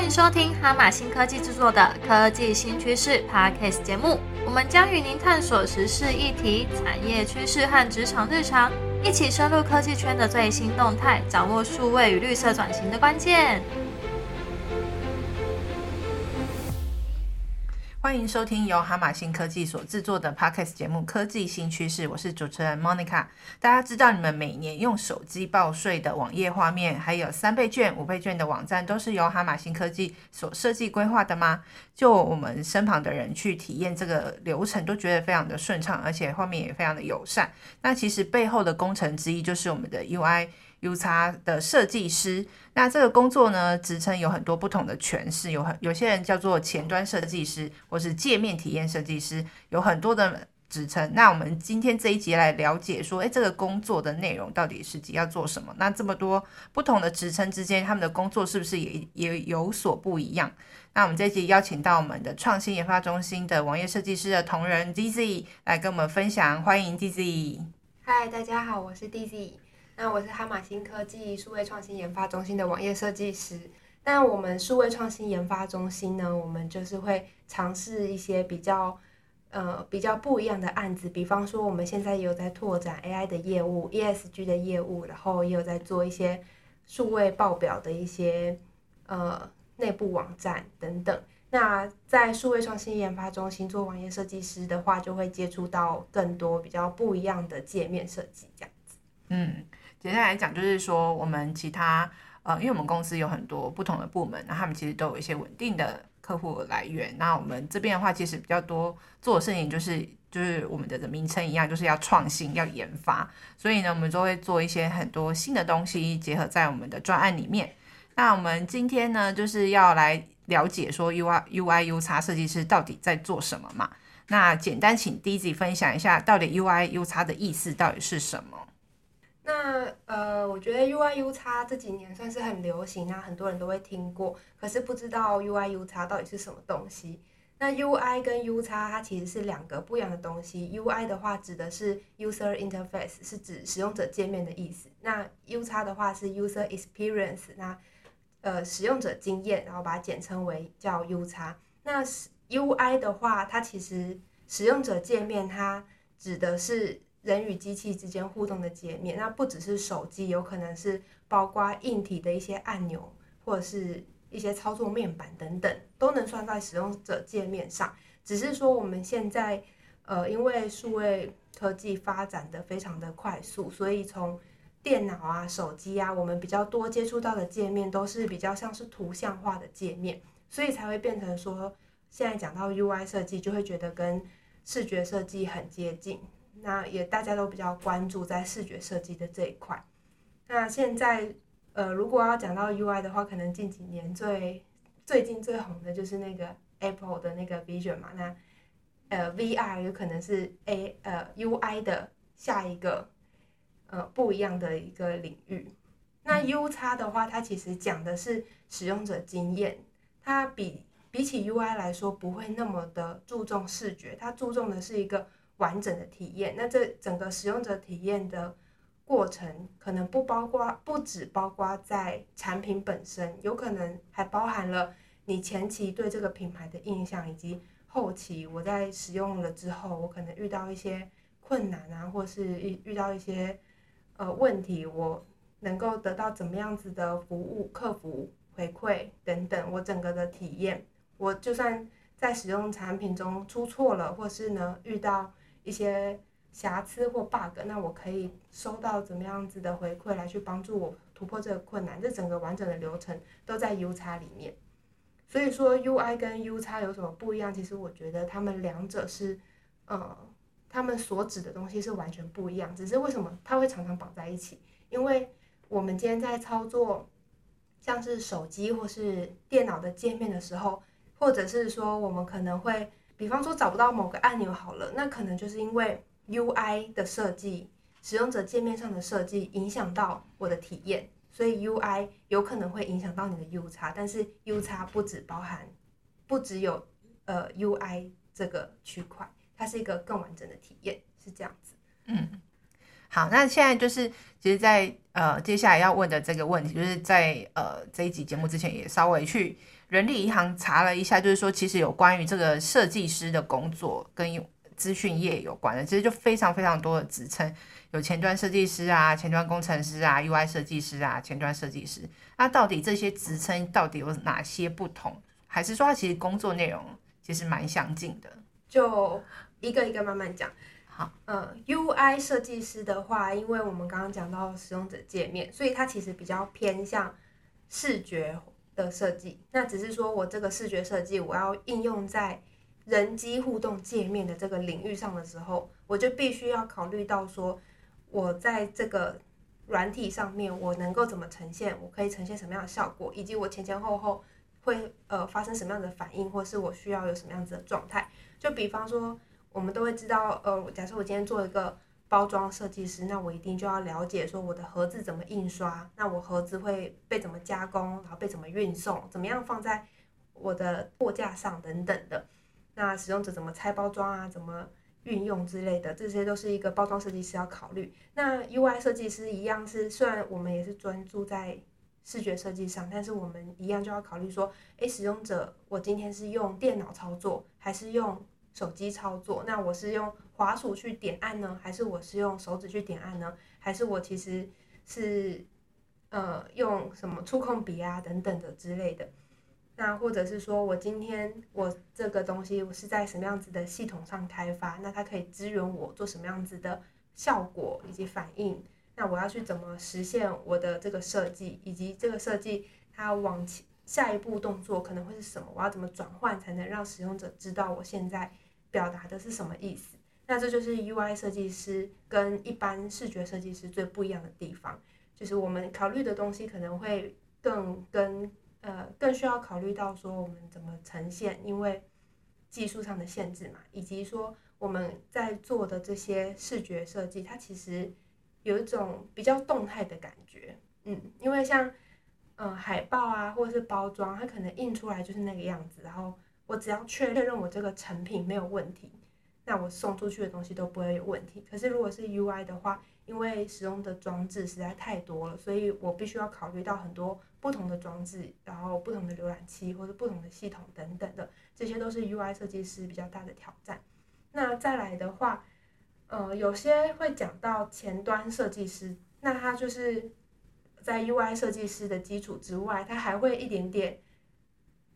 欢迎收听哈马新科技制作的科技新趋势 Podcast 节目。我们将与您探索时事议题、产业趋势和职场日常，一起深入科技圈的最新动态，掌握数位与绿色转型的关键。欢迎收听由哈马新科技所制作的 Podcast 节目《科技新趋势》，我是主持人 Monica。大家知道你们每年用手机报税的网页画面，还有三倍券、五倍券的网站，都是由哈马新科技所设计规划的吗？就我们身旁的人去体验这个流程，都觉得非常的顺畅，而且画面也非常的友善。那其实背后的工程之一就是我们的 UI。U 叉的设计师，那这个工作呢，职称有很多不同的诠释，有很有些人叫做前端设计师，或是界面体验设计师，有很多的职称。那我们今天这一集来了解说，诶，这个工作的内容到底是要做什么？那这么多不同的职称之间，他们的工作是不是也也有所不一样？那我们这一集邀请到我们的创新研发中心的网页设计师的同仁 Dizzy 来跟我们分享，欢迎 Dizzy。嗨，大家好，我是 Dizzy。那我是哈马新科技数位创新研发中心的网页设计师。那我们数位创新研发中心呢，我们就是会尝试一些比较呃比较不一样的案子。比方说，我们现在也有在拓展 AI 的业务、ESG 的业务，然后也有在做一些数位报表的一些呃内部网站等等。那在数位创新研发中心做网页设计师的话，就会接触到更多比较不一样的界面设计，这样子。嗯。简单来讲，就是说我们其他呃，因为我们公司有很多不同的部门，那他们其实都有一些稳定的客户来源。那我们这边的话，其实比较多做的事情就是就是我们的名称一样，就是要创新、要研发。所以呢，我们都会做一些很多新的东西，结合在我们的专案里面。那我们今天呢，就是要来了解说 U I U I U 叉设计师到底在做什么嘛？那简单请 D Z 分享一下，到底 U I U 叉的意思到底是什么？那呃，我觉得 U I U 叉这几年算是很流行，那很多人都会听过，可是不知道 U I U 叉到底是什么东西。那 U I 跟 U 叉它其实是两个不一样的东西。U I 的话指的是 User Interface，是指使用者界面的意思。那 U 叉的话是 User Experience，那呃使用者经验，然后把它简称为叫 U 叉。那 U I 的话，它其实使用者界面，它指的是。人与机器之间互动的界面，那不只是手机，有可能是包括硬体的一些按钮，或者是一些操作面板等等，都能算在使用者界面上。只是说我们现在，呃，因为数位科技发展的非常的快速，所以从电脑啊、手机啊，我们比较多接触到的界面都是比较像是图像化的界面，所以才会变成说，现在讲到 UI 设计，就会觉得跟视觉设计很接近。那也大家都比较关注在视觉设计的这一块。那现在，呃，如果要讲到 UI 的话，可能近几年最最近最红的就是那个 Apple 的那个 Vision 嘛。那呃，VR 有可能是 A 呃 UI 的下一个呃不一样的一个领域。那 U 叉的话，它其实讲的是使用者经验，它比比起 UI 来说不会那么的注重视觉，它注重的是一个。完整的体验，那这整个使用者体验的过程，可能不包括，不只包括在产品本身，有可能还包含了你前期对这个品牌的印象，以及后期我在使用了之后，我可能遇到一些困难啊，或是遇遇到一些呃问题，我能够得到怎么样子的服务、客服回馈等等，我整个的体验，我就算在使用产品中出错了，或是呢遇到。一些瑕疵或 bug，那我可以收到怎么样子的回馈来去帮助我突破这个困难？这整个完整的流程都在 U 叉里面。所以说 UI 跟 U 叉有什么不一样？其实我觉得他们两者是，呃，他们所指的东西是完全不一样。只是为什么它会常常绑在一起？因为我们今天在操作像是手机或是电脑的界面的时候，或者是说我们可能会。比方说找不到某个按钮好了，那可能就是因为 UI 的设计，使用者界面上的设计影响到我的体验，所以 UI 有可能会影响到你的 U 叉，但是 U 叉不只包含，不只有呃 UI 这个区块，它是一个更完整的体验，是这样子。嗯，好，那现在就是其实，在呃接下来要问的这个问题，就是在呃这一集节目之前也稍微去。人力银行查了一下，就是说其实有关于这个设计师的工作跟资讯业有关的，其实就非常非常多的职称，有前端设计师啊、前端工程师啊、UI 设计师啊、前端设计师。那到底这些职称到底有哪些不同？还是说它其实工作内容其实蛮相近的？就一个一个慢慢讲。好，呃，UI 设计师的话，因为我们刚刚讲到使用者界面，所以它其实比较偏向视觉的设计。那只是说我这个视觉设计，我要应用在人机互动界面的这个领域上的时候，我就必须要考虑到说，我在这个软体上面，我能够怎么呈现，我可以呈现什么样的效果，以及我前前后后会呃发生什么样的反应，或是我需要有什么样子的状态。就比方说。我们都会知道，呃，假设我今天做一个包装设计师，那我一定就要了解说我的盒子怎么印刷，那我盒子会被怎么加工，然后被怎么运送，怎么样放在我的货架上等等的。那使用者怎么拆包装啊，怎么运用之类的，这些都是一个包装设计师要考虑。那 UI 设计师一样是，虽然我们也是专注在视觉设计上，但是我们一样就要考虑说，诶，使用者我今天是用电脑操作还是用？手机操作，那我是用滑鼠去点按呢，还是我是用手指去点按呢？还是我其实是呃用什么触控笔啊等等的之类的？那或者是说我今天我这个东西我是在什么样子的系统上开发？那它可以支援我做什么样子的效果以及反应？那我要去怎么实现我的这个设计，以及这个设计它往前下一步动作可能会是什么？我要怎么转换才能让使用者知道我现在？表达的是什么意思？那这就是 UI 设计师跟一般视觉设计师最不一样的地方，就是我们考虑的东西可能会更跟呃更需要考虑到说我们怎么呈现，因为技术上的限制嘛，以及说我们在做的这些视觉设计，它其实有一种比较动态的感觉，嗯，因为像嗯海报啊或者是包装，它可能印出来就是那个样子，然后。我只要确认我这个成品没有问题，那我送出去的东西都不会有问题。可是如果是 UI 的话，因为使用的装置实在太多了，所以我必须要考虑到很多不同的装置，然后不同的浏览器或者不同的系统等等的，这些都是 UI 设计师比较大的挑战。那再来的话，呃，有些会讲到前端设计师，那他就是在 UI 设计师的基础之外，他还会一点点。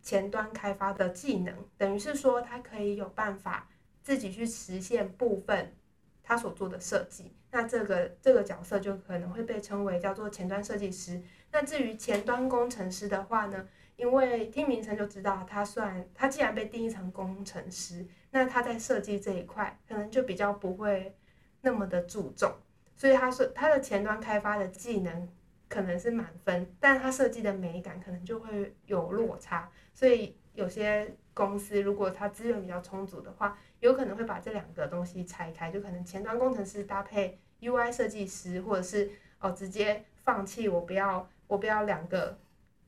前端开发的技能，等于是说他可以有办法自己去实现部分他所做的设计。那这个这个角色就可能会被称为叫做前端设计师。那至于前端工程师的话呢，因为听名称就知道，他算他既然被定义成工程师，那他在设计这一块可能就比较不会那么的注重，所以他说他的前端开发的技能可能是满分，但它设计的美感可能就会有落差。所以有些公司如果它资源比较充足的话，有可能会把这两个东西拆开，就可能前端工程师搭配 UI 设计师，或者是哦直接放弃我不要我不要两个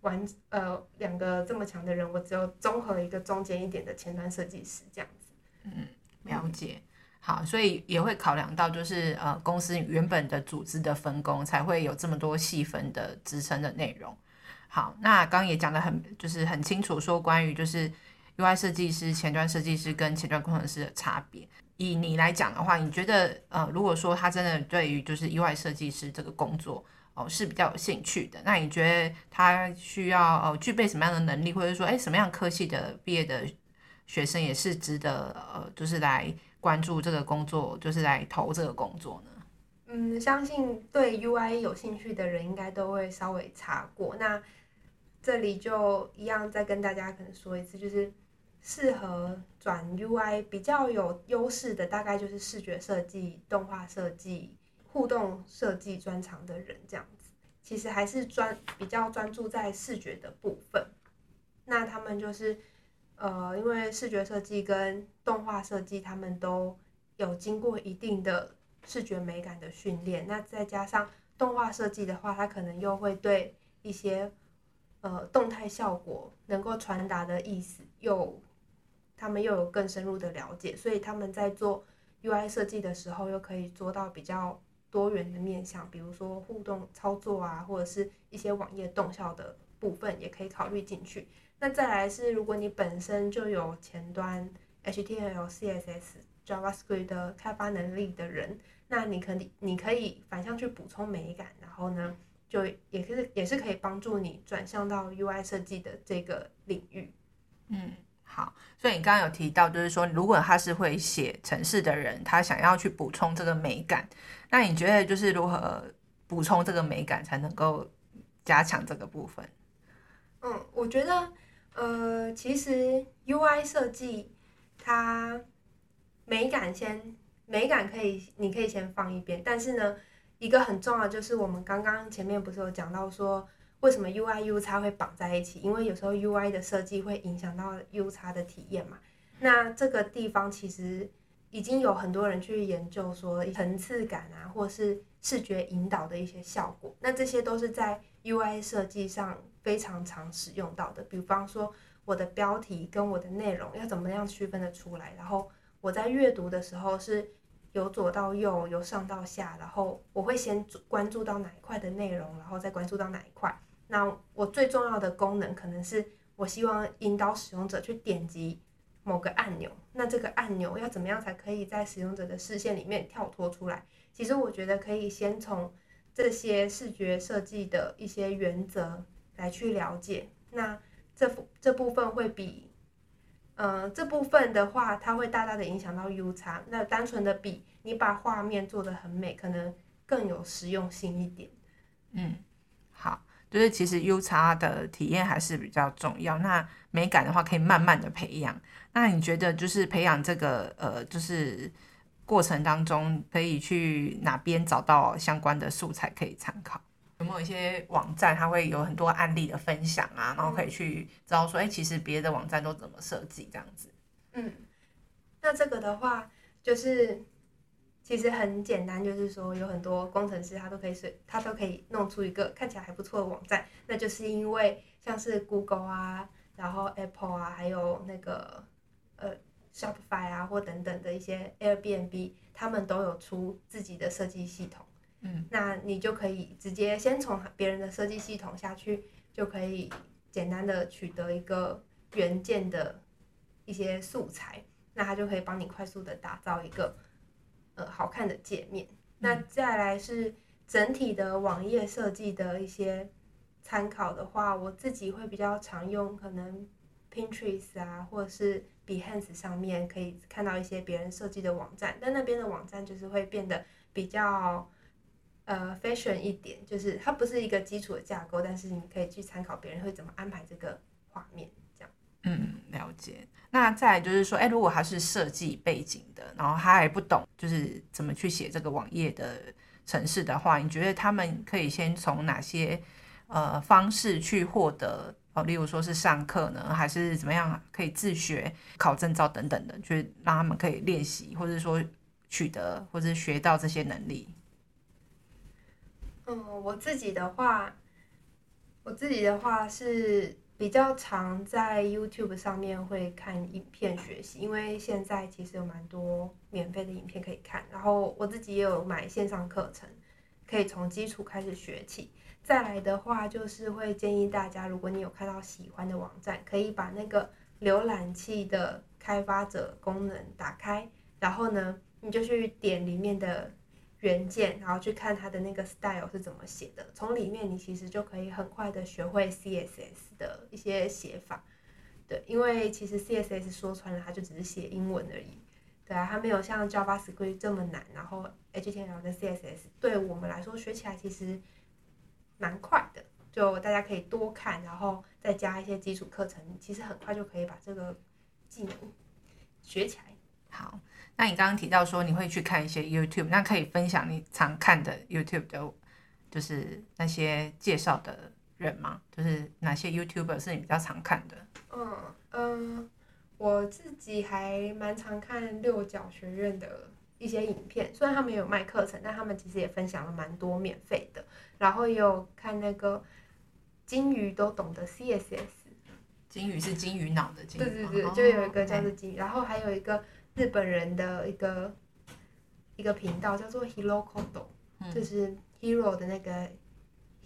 完呃两个这么强的人，我只有综合一个中间一点的前端设计师这样子。嗯，了解。好，所以也会考量到就是呃公司原本的组织的分工，才会有这么多细分的职称的内容。好，那刚刚也讲的很，就是很清楚，说关于就是 UI 设计师、前端设计师跟前端工程师的差别。以你来讲的话，你觉得呃，如果说他真的对于就是 UI 设计师这个工作哦是比较有兴趣的，那你觉得他需要呃具备什么样的能力，或者说哎什么样科系的毕业的学生也是值得呃就是来关注这个工作，就是来投这个工作呢？嗯，相信对 UI 有兴趣的人应该都会稍微查过那。这里就一样，再跟大家可能说一次，就是适合转 UI 比较有优势的，大概就是视觉设计、动画设计、互动设计专长的人这样子。其实还是专比较专注在视觉的部分。那他们就是呃，因为视觉设计跟动画设计，他们都有经过一定的视觉美感的训练。那再加上动画设计的话，它可能又会对一些呃，动态效果能够传达的意思，又他们又有更深入的了解，所以他们在做 UI 设计的时候，又可以做到比较多元的面向，比如说互动操作啊，或者是一些网页动效的部分，也可以考虑进去。那再来是，如果你本身就有前端 HTML、CSS、JavaScript 的开发能力的人，那你可以你可以反向去补充美感，然后呢，就也是也是可以帮助你转向到 UI 设计的这个领域。嗯，好。所以你刚刚有提到，就是说，如果他是会写程式的人，他想要去补充这个美感，那你觉得就是如何补充这个美感，才能够加强这个部分？嗯，我觉得，呃，其实 UI 设计它美感先美感可以，你可以先放一边，但是呢，一个很重要就是我们刚刚前面不是有讲到说。为什么 UI U 叉会绑在一起？因为有时候 UI 的设计会影响到 U 叉的体验嘛。那这个地方其实已经有很多人去研究说层次感啊，或是视觉引导的一些效果。那这些都是在 UI 设计上非常常使用到的。比方说我的标题跟我的内容要怎么样区分的出来，然后我在阅读的时候是由左到右，由上到下，然后我会先关注到哪一块的内容，然后再关注到哪一块。那我最重要的功能可能是，我希望引导使用者去点击某个按钮。那这个按钮要怎么样才可以在使用者的视线里面跳脱出来？其实我觉得可以先从这些视觉设计的一些原则来去了解。那这这部分会比，嗯，这部分的话，它会大大的影响到 U 差。那单纯的比你把画面做得很美，可能更有实用性一点。嗯，好。就是其实 U 叉的体验还是比较重要。那美感的话，可以慢慢的培养。那你觉得就是培养这个呃，就是过程当中，可以去哪边找到相关的素材可以参考？有没有一些网站，它会有很多案例的分享啊？然后可以去知道说，哎，其实别的网站都怎么设计这样子？嗯，那这个的话就是。其实很简单，就是说有很多工程师他都可以随他都可以弄出一个看起来还不错的网站，那就是因为像是 Google 啊，然后 Apple 啊，还有那个呃 Shopify 啊或等等的一些 Airbnb，他们都有出自己的设计系统。嗯，那你就可以直接先从别人的设计系统下去，就可以简单的取得一个原件的一些素材，那它就可以帮你快速的打造一个。呃，好看的界面。那再来是整体的网页设计的一些参考的话，我自己会比较常用，可能 Pinterest 啊，或者是 Behance 上面可以看到一些别人设计的网站。但那边的网站就是会变得比较呃 fashion 一点，就是它不是一个基础的架构，但是你可以去参考别人会怎么安排这个画面，这样。嗯，了解。那再就是说，哎，如果他是设计背景的，然后他还不懂，就是怎么去写这个网页的程式的话，你觉得他们可以先从哪些呃方式去获得哦？例如说是上课呢，还是怎么样可以自学、考证照等等的，就是让他们可以练习，或者说取得或者学到这些能力。嗯，我自己的话，我自己的话是。比较常在 YouTube 上面会看影片学习，因为现在其实有蛮多免费的影片可以看。然后我自己也有买线上课程，可以从基础开始学起。再来的话，就是会建议大家，如果你有看到喜欢的网站，可以把那个浏览器的开发者功能打开，然后呢，你就去点里面的。原件，然后去看它的那个 style 是怎么写的，从里面你其实就可以很快的学会 CSS 的一些写法，对，因为其实 CSS 说穿了，它就只是写英文而已，对啊，它没有像 JavaScript 这么难，然后 HTML 跟 CSS 对我们来说学起来其实蛮快的，就大家可以多看，然后再加一些基础课程，其实很快就可以把这个技能学起来。好。那你刚刚提到说你会去看一些 YouTube，那可以分享你常看的 YouTube 的，就是那些介绍的人吗？就是哪些 YouTuber 是你比较常看的？嗯嗯，我自己还蛮常看六角学院的一些影片，虽然他们有卖课程，但他们其实也分享了蛮多免费的。然后也有看那个金鱼都懂得 CSS，金鱼是金鱼脑的金鱼，对对对，就有一个叫做金鱼，然后还有一个。日本人的一个一个频道叫做 Hero Code，就是 Hero 的那个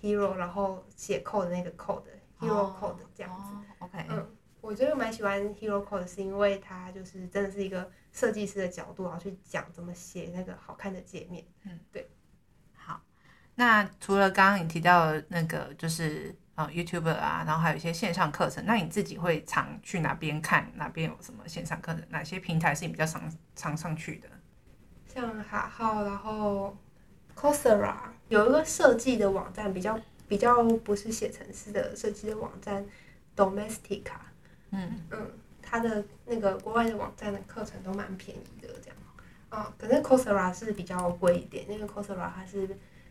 Hero，然后写 code 的那个 code Hero Code 这样子。哦 OK，嗯，我觉得蛮喜欢 Hero Code 是因为它就是真的是一个设计师的角度，然后去讲怎么写那个好看的界面。嗯，对好。那除了刚刚你提到的那个，就是呃 YouTuber 啊，然后还有一些线上课程，那你自己会常去哪边看？哪边有什么线上课程？哪些平台是你比较常常上去的？像哈号，然后 Coursera 有一个设计的网站，比较比较不是写程式的设计的网站，Domestica。嗯嗯，它的那个国外的网站的课程都蛮便宜的，这样。哦、可是 Coursera 是比较贵一点，因为 Coursera 它是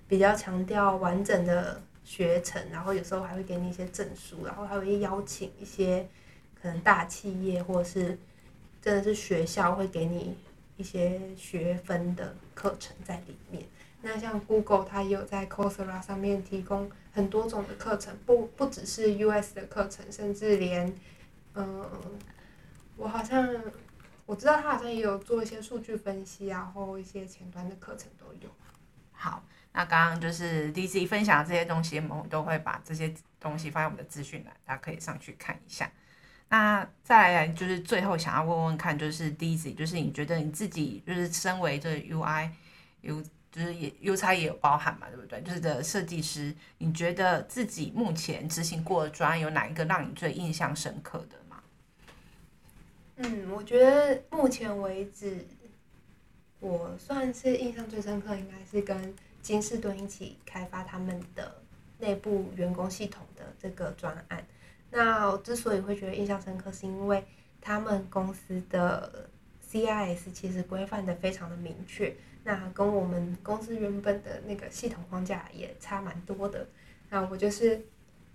比较强调完整的学程，然后有时候还会给你一些证书，然后还会邀请一些可能大企业或者是真的是学校会给你一些学分的课程在里面。那像 Google 它也有在 Coursera 上面提供很多种的课程，不不只是 US 的课程，甚至连嗯，我好像我知道他好像也有做一些数据分析，然后一些前端的课程都有。好，那刚刚就是 D C 分享的这些东西，我们都会把这些东西放在我们的资讯栏，大家可以上去看一下。那再来就是最后想要问问看，就是 D C，就是你觉得你自己就是身为这 UI U 就是也 U 差也有包含嘛，对不对？就是的设计师，你觉得自己目前执行过的专案有哪一个让你最印象深刻的吗？嗯，我觉得目前为止，我算是印象最深刻，应该是跟金士顿一起开发他们的内部员工系统的这个专案。那我之所以会觉得印象深刻，是因为他们公司的 CIS 其实规范的非常的明确，那跟我们公司原本的那个系统框架也差蛮多的。那我就是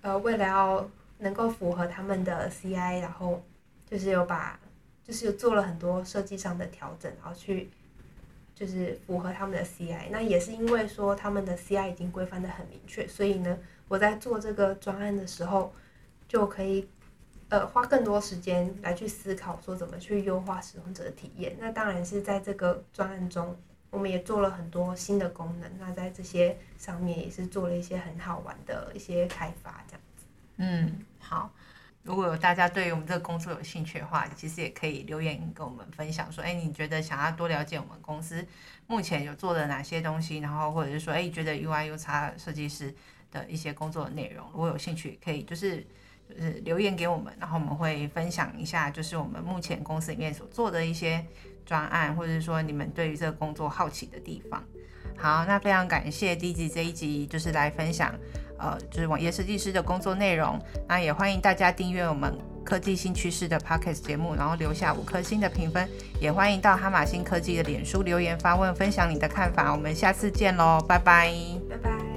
呃，为了要能够符合他们的 CI，然后就是有把就是有做了很多设计上的调整，然后去就是符合他们的 CI。那也是因为说他们的 CI 已经规范的很明确，所以呢，我在做这个专案的时候，就可以呃花更多时间来去思考说怎么去优化使用者的体验。那当然是在这个专案中，我们也做了很多新的功能。那在这些上面也是做了一些很好玩的一些开发，这样子。嗯，好。如果有大家对于我们这个工作有兴趣的话，其实也可以留言跟我们分享说，哎，你觉得想要多了解我们公司目前有做的哪些东西，然后或者是说，哎，觉得 UI UX 设计师的一些工作的内容，如果有兴趣，也可以就是就是留言给我们，然后我们会分享一下，就是我们目前公司里面所做的一些专案，或者说你们对于这个工作好奇的地方。好，那非常感谢第一集这一集就是来分享，呃，就是网页设计师的工作内容。那也欢迎大家订阅我们科技新趋势的 Podcast 节目，然后留下五颗星的评分。也欢迎到哈马星科技的脸书留言发问，分享你的看法。我们下次见喽，拜拜。拜拜。